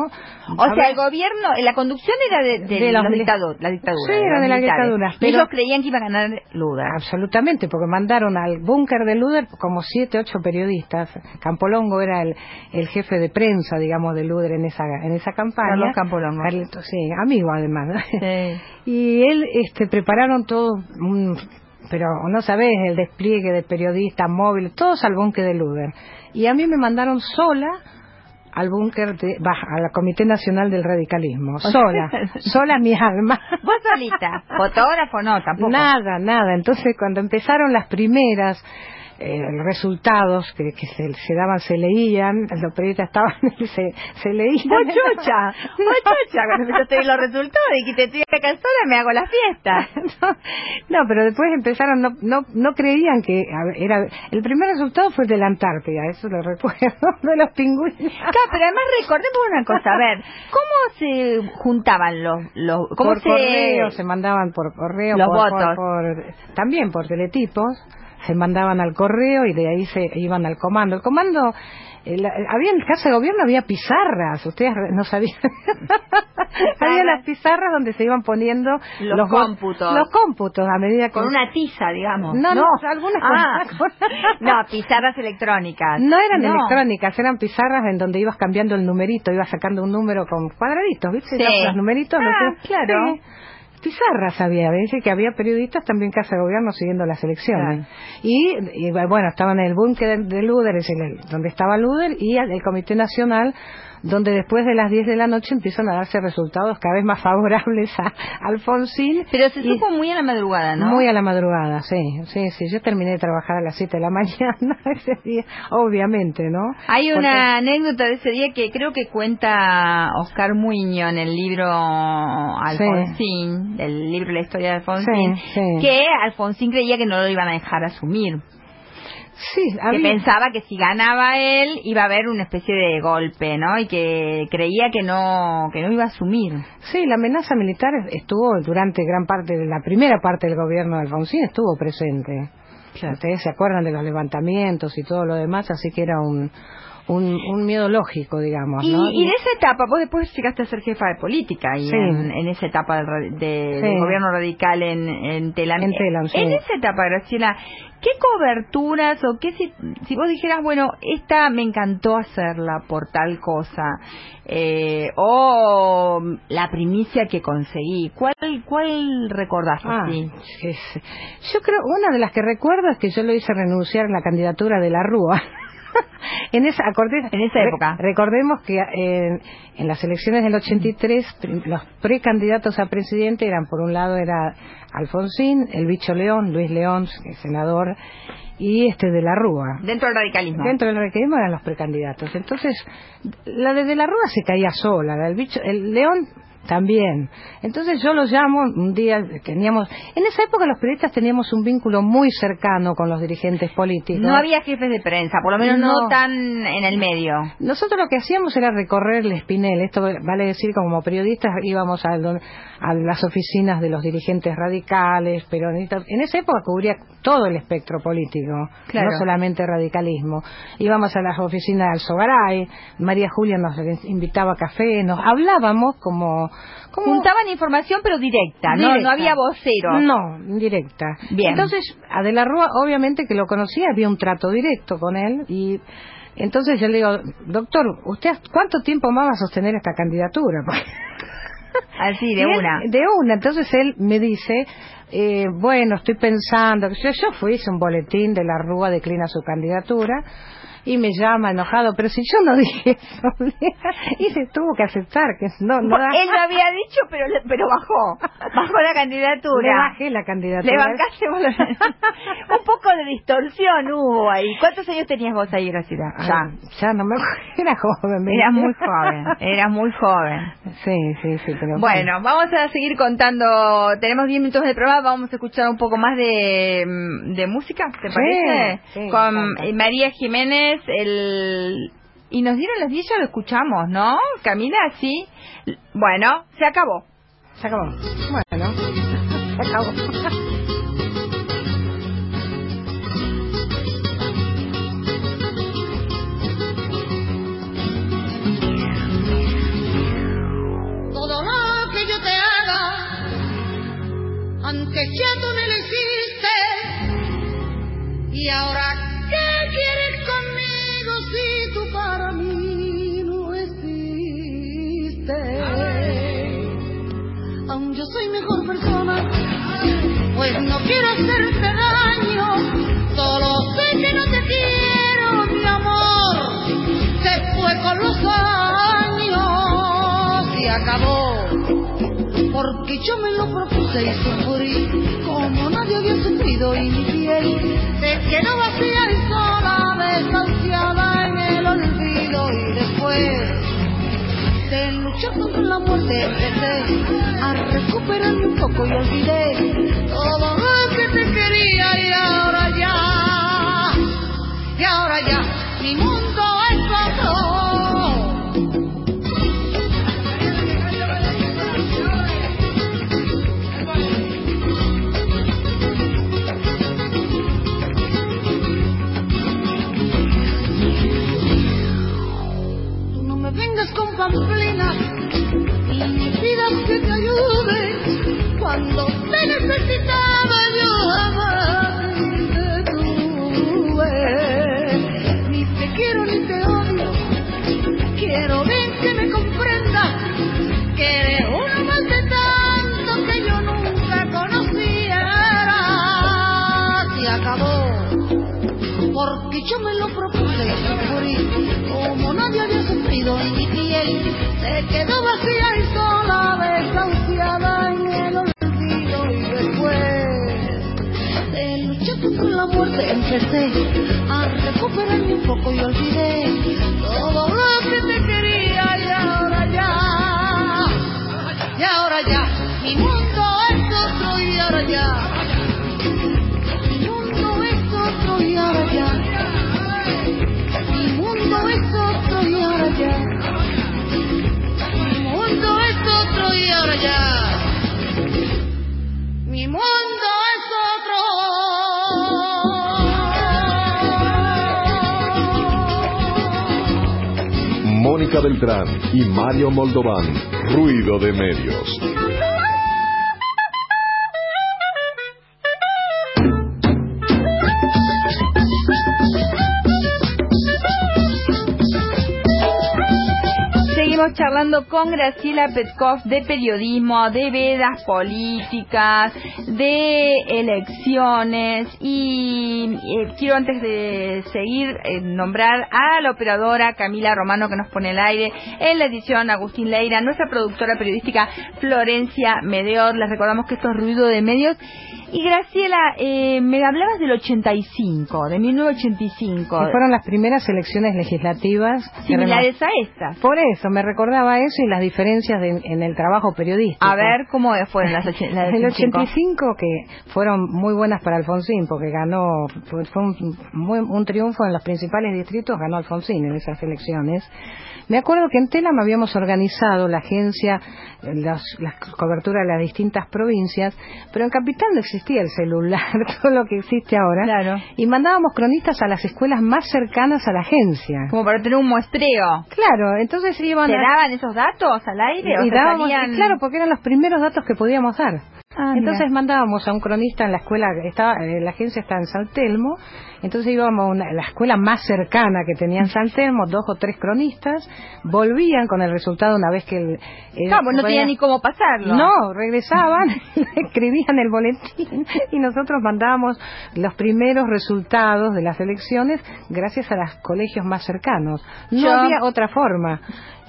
O sea, ver- el gobierno, la conducción era de, de, De los los la dictadura. Sí, era de la dictadura, Y pero- ellos creían que iba a ganar Luda. Absolutamente, porque mandaron al búnker de Luder como siete, ocho periodistas. Campolongo era el, el jefe de prensa, digamos, de Luder en esa, en esa campaña. Carlos Campolongo. Sí, amigo además. ¿no? Y él, este, prepararon todo un, pero no sabés, el despliegue de periodistas móviles, todos al búnker de Luder. Y a mí me mandaron sola al búnker al Comité Nacional del Radicalismo, sola, sola mi alma. Vos solita, fotógrafo no, tampoco. Nada, nada. Entonces, cuando empezaron las primeras eh, resultados que, que se, se daban, se leían, los periodistas estaban, se, se leían. Vos chucha, vos chucha, cuando empezaste a ver los resultados dijiste, estoy acá sola, me hago la fiesta. no, pero después empezaron, no, no, no creían que era. El primer resultado fue el de la Antártida, eso lo recuerdo, de los pingüinos. Claro, pero además recordemos una cosa, a ver, ¿cómo se juntaban los, los cómo por se... correo, se mandaban por correo, Los por- votos. por- por- también por teletipos, se mandaban al correo y de ahí se iban al comando. El comando, eh, la- había en casa de gobierno había pizarras, ustedes no sabían. había las pizarras donde se iban poniendo Los cómputos. Los cómputos a medida que Con una tiza, digamos. No, no, algunas con- Ah. no, pizarras electrónicas. No eran No. electrónicas, eran pizarras en donde ibas cambiando el numerito, ibas sacando un número con cuadraditos, ¿viste? Sí. Los, numeritos. Ah, los claro. Sí. Pizarras había, dice que había periodistas también en casa de gobierno siguiendo las elecciones. Y, y, bueno, estaban en el búnker de, de Luder, es el- donde estaba Luder, y el, el Comité Nacional, donde después de las 10 de la noche empiezan a darse resultados cada vez más favorables a Alfonsín. Pero se Y- supo muy a la madrugada, ¿no? muy a la madrugada, sí, sí, sí. Yo terminé de trabajar a las 7 de la mañana ese día, obviamente, ¿no? Hay Porque- una anécdota de ese día que creo que cuenta Oscar Muño en el libro Alfonsín, del libro La historia de Alfonsín, Sí, sí. que Alfonsín creía que no lo iban a dejar asumir. Sí, Que pensaba que si ganaba él iba a haber una especie de golpe, ¿no? Y que creía que no que no iba a asumir. Sí, la amenaza militar estuvo durante gran parte de la primera parte del gobierno de Alfonsín, estuvo presente. Ustedes se acuerdan de los levantamientos y todo lo demás, así que era un, un, un miedo lógico, digamos, Y, ¿no? y de esa etapa, vos después llegaste a ser jefa de política y Sí. en, en esa etapa del, de- Sí. del gobierno radical en, en Telam. En Telam, sí. En esa etapa, Graciela, ¿qué coberturas o qué si, si vos dijeras, bueno, esta me encantó hacerla por tal cosa, eh, o la primicia que conseguí, ¿cuál, cuál recordás Ah, yo creo, una de las que recuerdo es que yo lo hice renunciar en la candidatura de la Rúa. en esa, acorde- En esa re- época. recordemos que eh, en las elecciones del 83 prim- los precandidatos a presidente eran, por un lado era Alfonsín, el bicho León, Luis León, el senador, y este de la Rúa. Dentro del radicalismo. Dentro del radicalismo eran los precandidatos. Entonces, la de, de la Rúa se caía sola, la del bicho, el León también. Entonces yo lo llamo, un día teníamos, en esa época los periodistas teníamos un vínculo muy cercano con los dirigentes políticos. No había jefes de prensa, por lo menos no, No. tan en el medio. Nosotros lo que hacíamos era recorrer el Espinel. Esto vale decir como periodistas íbamos a, a las oficinas de los dirigentes radicales, peronistas. En esa época cubría todo el espectro político, Claro. no solamente radicalismo. Íbamos a las oficinas de Alzogaray, María Julia nos invitaba a café, nos hablábamos como... como Juntaban información pero directa, no, Directa. no había vocero. No, directa. Bien. Entonces, a De la Rúa, obviamente que lo conocía, había un trato directo con él y entonces yo le digo, doctor, ¿usted cuánto tiempo más va a sostener esta candidatura? Así, de él- una. De una. Entonces él me dice, eh, bueno, estoy pensando, yo, yo fui, hice un boletín de la Rúa, declina su candidatura. Y me llama enojado, pero si yo no dije eso, y se tuvo que aceptar que no, no da- Él lo había dicho, pero pero bajó. Bajó la candidatura. Le bajé la candidatura. Le bancaste vos la- Un poco de distorsión hubo ahí. ¿Cuántos años tenías vos ahí, Graciela? Ah, Ya. ya no me era joven. ¿viste? Eras muy joven. Eras muy joven. Sí, sí, sí, pero Bueno, vamos a seguir contando. Tenemos 10 minutos de programa. Vamos a escuchar un poco más de, mm, de música, ¿te Sí, parece? sí, me Con María Jiménez, el Y nos dieron las 10, ya lo escuchamos, ¿no? Camila, sí. Bueno, se acabó. Se acabó. Bueno, se acabó. Todo lo que yo te haga, antes ya tú me lo hiciste. Y ahora, ¿qué quieres conmigo Aún yo soy mejor persona, pues no quiero hacerte daño. Solo sé que no te quiero, mi amor. Se fue con los años y acabó. Porque yo me lo propuse y sufrí como nadie había sufrido y mi piel se quedó vacía luchar contra la muerte a recuperarme un poco y olvidé todo lo que te quería y ahora ya, y ahora ya, mi mundo te empecé a recuperarme un poco y olvidé todo lo que te quería. Y ahora ya y ahora ya mi mundo es otro y ahora ya Mónica Beltrán y Mario Moldován. Ruido de medios. Seguimos charlando con Graciela Petkov de periodismo, de vedas políticas, de elecciones y eh, quiero antes de seguir eh, nombrar a la operadora Camila Romano que nos pone el aire en la edición Agustín Leira, nuestra productora periodística Florencia Medeor. Les recordamos que esto es ruido de medios. Y Graciela, eh, me hablabas del 85, de 1985. Que fueron las primeras elecciones legislativas. Similares a estas. Por eso, me recordaba eso y las diferencias de- en el trabajo periodístico. A ver cómo fueron las, las El 85. 85 que fueron muy buenas para Alfonsín porque ganó fue fue un, muy- un triunfo en los principales distritos ganó Alfonsín en esas elecciones me acuerdo que en Telam habíamos organizado la agencia eh, las, las coberturas de las distintas provincias pero en Capital no existía el celular todo lo que existe ahora Claro. y mandábamos cronistas a las escuelas más cercanas a la agencia Como para tener un muestreo. claro entonces iban ¿Te a- daban esos datos al aire? o y salían- y claro, porque eran los primeros datos que podíamos dar. Ah, entonces mira. mandábamos a un cronista en la escuela, estaba, eh, la agencia está en San Telmo, entonces íbamos a una- la escuela más cercana que tenía en San Telmo, dos o tres cronistas, volvían con el resultado una vez que el... el- Claro, pues no tenían ni cómo pasarlo. no, regresaban, escribían el boletín y nosotros mandábamos los primeros resultados de las elecciones gracias a los colegios más cercanos. No Yo- había otra forma.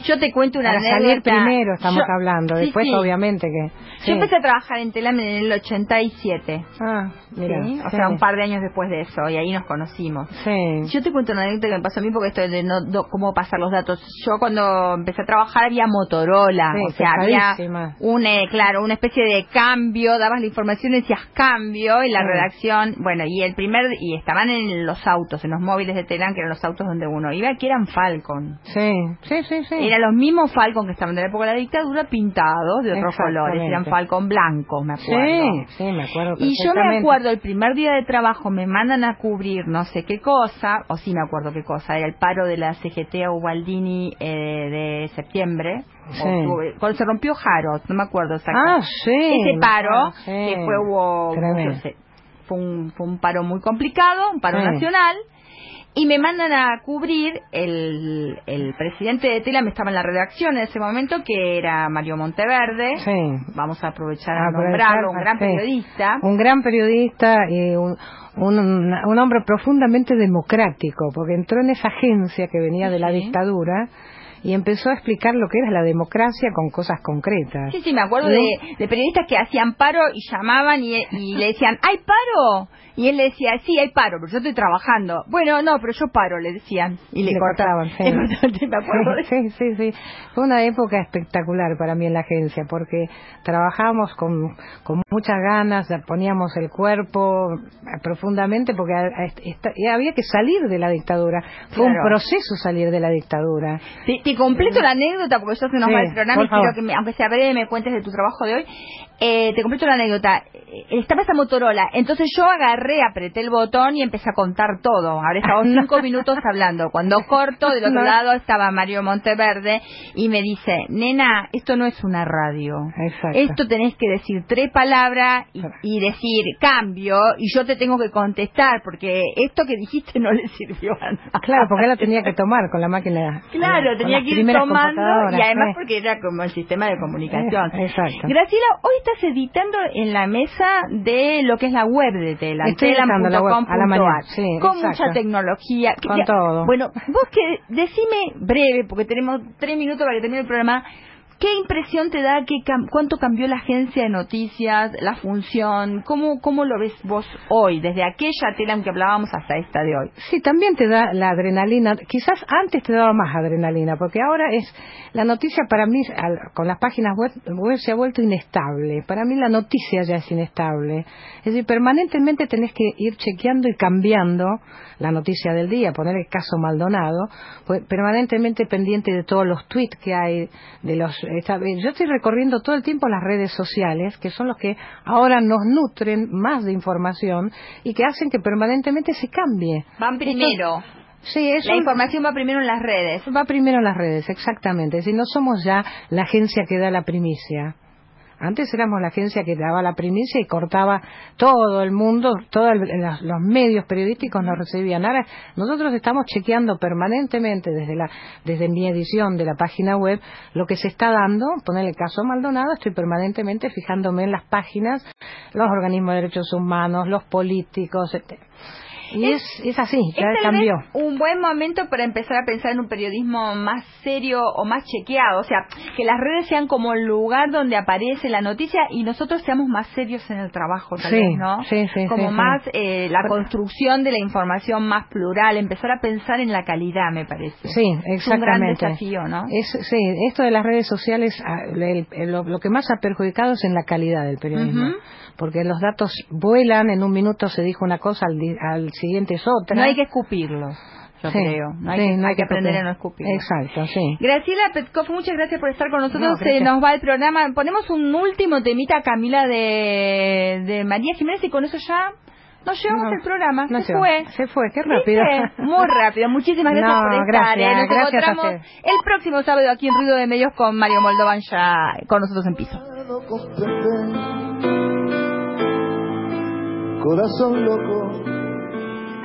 Yo te cuento una Para anécdota. salir primero estamos Yo- hablando, después sí. obviamente que... Yo empecé a trabajar en Telam en el 87. Ah, mira. O sea, un par de años después de eso, y ahí nos conocimos. Sí. Yo te cuento una anécdota que me pasó a mí porque esto de no, do- cómo pasar los datos. Yo cuando empecé a trabajar había Motorola, o sea, había un, eh, claro, una especie de cambio, dabas la información decías cambio y la redacción, bueno, y el primer, y estaban en los autos, en los móviles de Telam, que eran los autos donde uno iba, que eran Falcon. Sí, sí, sí, sí. Eran los mismos Falcon que estaban de la época de la dictadura pintados de otros colores, eran. Falcon blancos, me acuerdo. Sí, sí, me acuerdo Y yo me acuerdo, el primer día de trabajo me mandan a cubrir no sé qué cosa, o sí me acuerdo qué cosa, era el paro de la CGT a Ubaldini eh, de septiembre. Sí. octubre, Cuando se rompió Jarot, no me acuerdo exactamente. Ah, sí. Ese paro, sí. que fue, hubo, fue, un, fue un paro muy complicado, un paro nacional. Y me mandan a cubrir el, el presidente de Telam, estaba en la redacción en ese momento, que era Mario Monteverde. Sí. Vamos a aprovechar a Aprovechar, nombrarlo, un gran sí. periodista. Un gran periodista y un, un, un hombre profundamente democrático, porque entró en esa agencia que venía de la dictadura y empezó a explicar lo que era la democracia con cosas concretas. Sí, sí, me acuerdo de, de periodistas que hacían paro y llamaban y, y le decían, ¿hay paro? Y él le decía, sí, hay paro, pero yo estoy trabajando. Bueno, no, pero yo paro, le decían. Y le, Le cortaban. sí. Sí, me acuerdo de Sí, sí, sí. Fue una época espectacular para mí en la agencia porque trabajábamos con, con muchas ganas, poníamos el cuerpo profundamente porque a- había que salir de la dictadura. Fue un proceso salir de la dictadura. Te, te completo la anécdota porque ya se nos Sí, y quiero que, me- aunque sea breve, me cuentes de tu trabajo de hoy. Eh, te completo la anécdota. Eh, Estaba esa Motorola, entonces yo agarré, apreté el botón y empecé a contar todo. Habré estado cinco minutos hablando. Cuando corto, del otro No. lado estaba Mario Monteverde y me dice, nena, esto no es una radio. Exacto. Esto tenés que decir tres palabras y, y decir cambio y yo te tengo que contestar porque esto que dijiste no le sirvió a nada. Claro, porque él lo tenía que tomar con la máquina. Claro, con tenía las que ir primeras tomando y además sí. porque era como el sistema de comunicación. Eh, exacto. Graciela, hoy estás editando en la mesa de lo que es la web de Telam, telam.com.ar, sí, con exacto. mucha tecnología. Con Ya, todo. Bueno, vos que decime breve, porque tenemos tres minutos para que termine el programa, ¿Qué impresión te da? Qué cam- ¿Cuánto cambió la agencia de noticias, la función? ¿Cómo, ¿Cómo lo ves vos hoy, desde aquella Telam que hablábamos hasta esta de hoy? Sí, también te da la adrenalina. Quizás antes te daba más adrenalina, porque ahora es la noticia para mí al- con las páginas web, web se ha vuelto inestable. Para mí la noticia ya es inestable. Es decir, permanentemente tenés que ir chequeando y cambiando la noticia del día, poner el caso Maldonado, pues, permanentemente pendiente de todos los tweets que hay, de los yo estoy recorriendo todo el tiempo las redes sociales, que son los que ahora nos nutren más de información y que hacen que permanentemente se cambie. Van primero. Sí, eso La información va primero en las redes. va primero en las redes, exactamente. Es decir, no somos ya la agencia que da la primicia. Antes éramos la agencia que daba la primicia y cortaba todo el mundo, todos los, medios periodísticos nos recibían. Ahora nosotros estamos chequeando permanentemente desde la desde mi edición de la página web lo que se está dando. Poner el caso Maldonado, estoy permanentemente fijándome en las páginas, los organismos de derechos humanos, los políticos, etc. Y es, es así, ya es cambió. un buen momento para empezar a pensar en un periodismo más serio o más chequeado, o sea, que las redes sean como el lugar donde aparece la noticia y nosotros seamos más serios en el trabajo, tal Sí, vez, ¿no? sí, sí, como más eh, la construcción de la información más plural, empezar a pensar en la calidad, me parece. Sí, Es un gran exactamente. desafío, ¿no? Es, sí, esto de las redes sociales, ah, lo, que más ha perjudicado es en la calidad del periodismo. Ujú. Porque los datos vuelan, en un minuto se dijo una cosa, al, di- al siguiente es otra. No hay que escupirlos, yo Sí, creo. No hay, sí, que, no hay que aprender a no escupir. Exacto, sí. Graciela Petkov, muchas gracias por estar con nosotros. No, nos va el programa. Ponemos un último temita, Camila, de, de María Jiménez y con eso ya nos llevamos No, el programa. no se fue. Se fue, qué ¿Viste? rápido. Muy rápido. Muchísimas gracias No, por estar. gracias, ¿eh? Nos gracias encontramos el próximo sábado aquí en Ruido de Medios con Mario Moldovan ya con nosotros en piso. Corazón loco